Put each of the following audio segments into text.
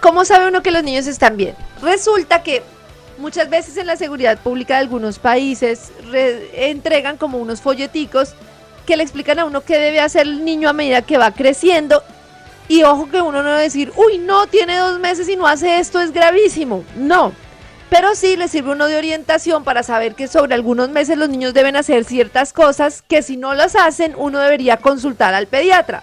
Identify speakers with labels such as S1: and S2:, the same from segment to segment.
S1: ¿cómo sabe uno que los niños están bien? Resulta que muchas veces en la seguridad pública de algunos países re- entregan como unos folleticos que le explican a uno qué debe hacer el niño a medida que va creciendo. Y ojo que uno no debe decir, uy, no, tiene dos meses y no hace esto, es gravísimo. No. Pero sí le sirve uno de orientación para saber que sobre algunos meses los niños deben hacer ciertas cosas que si no las hacen uno debería consultar al pediatra.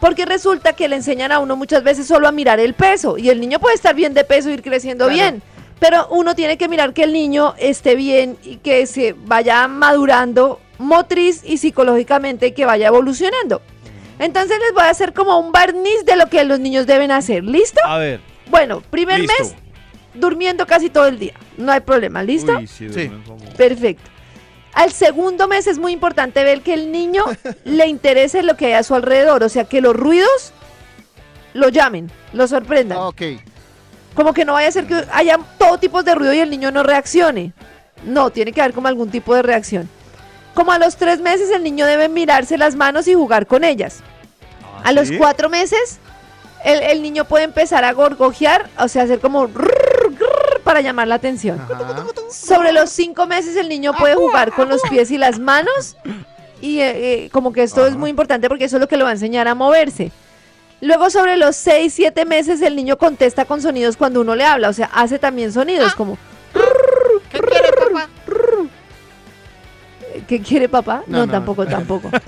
S1: Porque resulta que le enseñan a uno muchas veces solo a mirar el peso y el niño puede estar bien de peso ir creciendo
S2: Claro.
S1: bien. Pero uno tiene que mirar que el niño esté bien y que se vaya madurando motriz y psicológicamente que vaya evolucionando. Entonces les voy a hacer como un barniz de lo que los niños deben hacer. ¿Listo?
S3: A ver.
S1: Bueno, primer
S3: listo.
S1: mes durmiendo casi todo el día. No hay problema. ¿Listo?
S3: Uy, sí,
S2: Sí.
S1: Perfecto. Al segundo mes es muy importante ver que el niño le interese lo que hay a su alrededor, o sea, que los ruidos lo llamen, lo sorprendan.
S2: Ok.
S1: Como que no vaya a ser que haya todo tipo de ruido y el niño no reaccione. No, tiene que haber como algún tipo de reacción. Como a los tres meses el niño debe mirarse las manos y jugar con ellas.
S3: ¿Ah,
S1: A los
S3: sí?
S1: cuatro meses el, el niño puede empezar a gorgojear, o sea, hacer como para llamar la atención.
S2: Ajá.
S1: Sobre los cinco meses el niño puede jugar con los pies y las manos y eh, eh, como que esto es muy importante porque eso es lo que lo va a enseñar a moverse. Luego sobre los seis, siete meses el niño contesta con sonidos cuando uno le habla, o sea, hace también sonidos como
S2: ¿Qué quiere, papá?
S1: ¿qué quiere papá?
S2: No,
S1: No,
S2: no.
S1: tampoco, tampoco.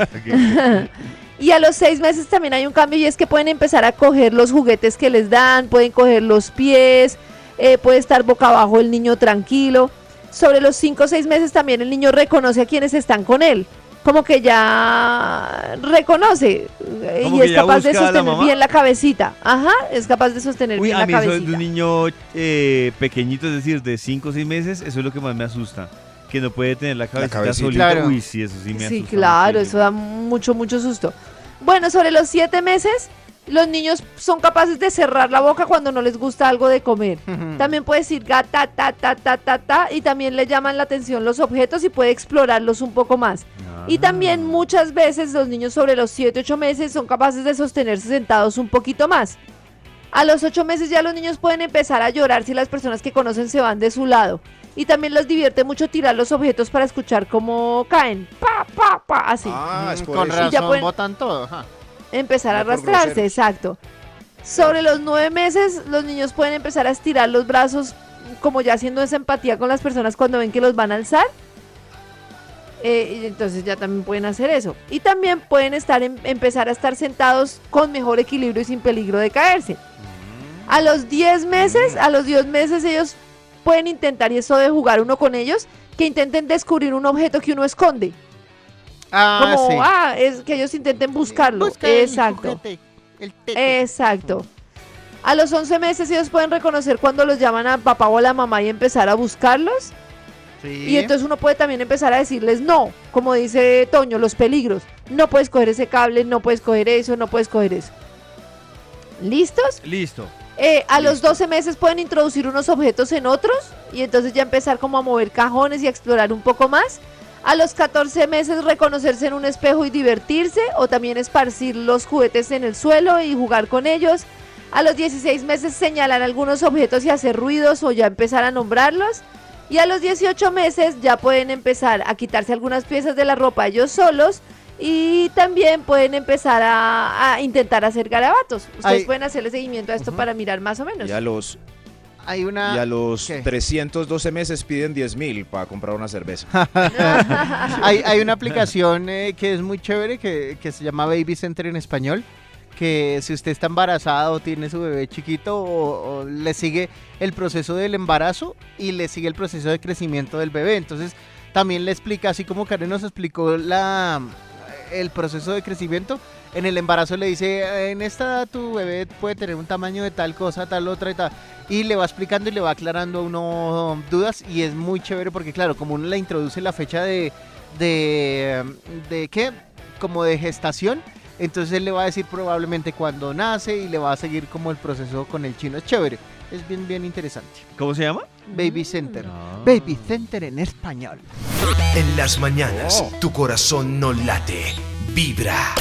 S1: Y a los seis meses también hay un cambio y es que pueden empezar a coger los juguetes que les dan, pueden coger los pies, eh, puede estar boca abajo el niño tranquilo. Sobre los cinco o seis meses también el niño reconoce a quienes están con él. Como que ya reconoce eh,
S3: Como
S1: y es capaz de
S3: la
S1: sostener bien la cabecita. Ajá, es capaz de sostener
S3: Uy,
S1: bien
S3: a
S1: la
S3: mí eso de un niño eh, pequeñito, es decir, de 5 o 6 meses, eso es lo que más me asusta. Que no puede tener la cabecita,
S4: cabecita.
S3: solita.
S2: Claro.
S3: Uy, sí, eso sí me
S1: Sí,
S3: asusta
S1: claro, eso da mucho, mucho susto. Bueno, sobre los siete meses, los niños son capaces de cerrar la boca cuando no les gusta algo de comer. También puede decir gata, ta, ta, ta, ta, ta, y también le llaman la atención los objetos y puede explorarlos un poco más. Y
S3: Ah.
S1: también muchas veces los niños sobre los 7, 8 meses son capaces de sostenerse sentados un poquito más. A los 8 meses ya los niños pueden empezar a llorar si las personas que conocen se van de su lado. Y también los divierte mucho tirar los objetos para escuchar cómo caen. Pa, pa, pa, así.
S4: Ah, es
S2: Mm,
S4: por
S2: Con
S4: eso.
S1: Y ya
S2: razón
S1: pueden-
S2: botan todo. ajá.
S1: Empezar a
S4: por
S1: arrastrarse, exacto. Sobre los nueve meses, los niños pueden empezar a estirar los brazos, como ya haciendo esa empatía con las personas cuando ven que los van a alzar. Eh, y entonces ya también pueden hacer eso. Y también pueden estar en- empezar a estar sentados con mejor equilibrio y sin peligro de caerse. A los 10 meses, a los 10 meses ellos pueden intentar, y eso de jugar uno con ellos, que intenten descubrir un objeto que uno esconde.
S2: Ah,
S1: Como,
S2: sí.
S1: ah, es que ellos intenten buscarlo.
S2: Busca el
S1: Exacto.
S2: el.
S1: Exacto. A los 11 meses ellos pueden reconocer cuando los llaman a papá o a la mamá y empezar a buscarlos.
S2: Sí.
S1: Y entonces uno puede también empezar a decirles no, como dice Toño, los peligros. No puedes coger ese cable, no puedes coger eso, no puedes coger eso. ¿Listos?
S3: Listo.
S1: Eh, a los
S3: Listo.
S1: 12 meses pueden introducir unos objetos en otros y entonces ya empezar como a mover cajones y a explorar un poco más. A los 14 meses reconocerse en un espejo y divertirse o también esparcir los juguetes en el suelo y jugar con ellos. A los 16 meses señalar algunos objetos y hacer ruidos o ya empezar a nombrarlos. Y a los 18 meses ya pueden empezar a quitarse algunas piezas de la ropa ellos solos y también pueden empezar a, a intentar hacer garabatos. Ustedes
S2: Ay.
S1: pueden hacerle seguimiento a esto para mirar más o menos.
S4: Y a los,
S2: Hay una.
S4: y a los
S2: ¿qué?
S4: 312 meses piden 10 mil para comprar una cerveza.
S2: hay, hay una aplicación eh, que es muy chévere que, que se llama Baby Center en español. Que si usted está embarazada o tiene su bebé chiquito o, o le sigue el proceso del embarazo y le sigue el proceso de crecimiento del bebé. Entonces también le explica, así como Karen nos explicó la, el proceso de crecimiento. En el embarazo le dice, en esta edad tu bebé puede tener un tamaño de tal cosa, tal otra y tal. Y le va explicando y le va aclarando a uno dudas y es muy chévere porque claro, como uno le introduce la fecha de, de, de qué, como de gestación, entonces él le va a decir probablemente cuándo nace y le va a seguir como el proceso con el chino. Es chévere, es bien, bien interesante.
S3: ¿Cómo se llama?
S2: Baby Center.
S3: Ah.
S2: Baby Center en español.
S5: En las mañanas, tu corazón no late, vibra.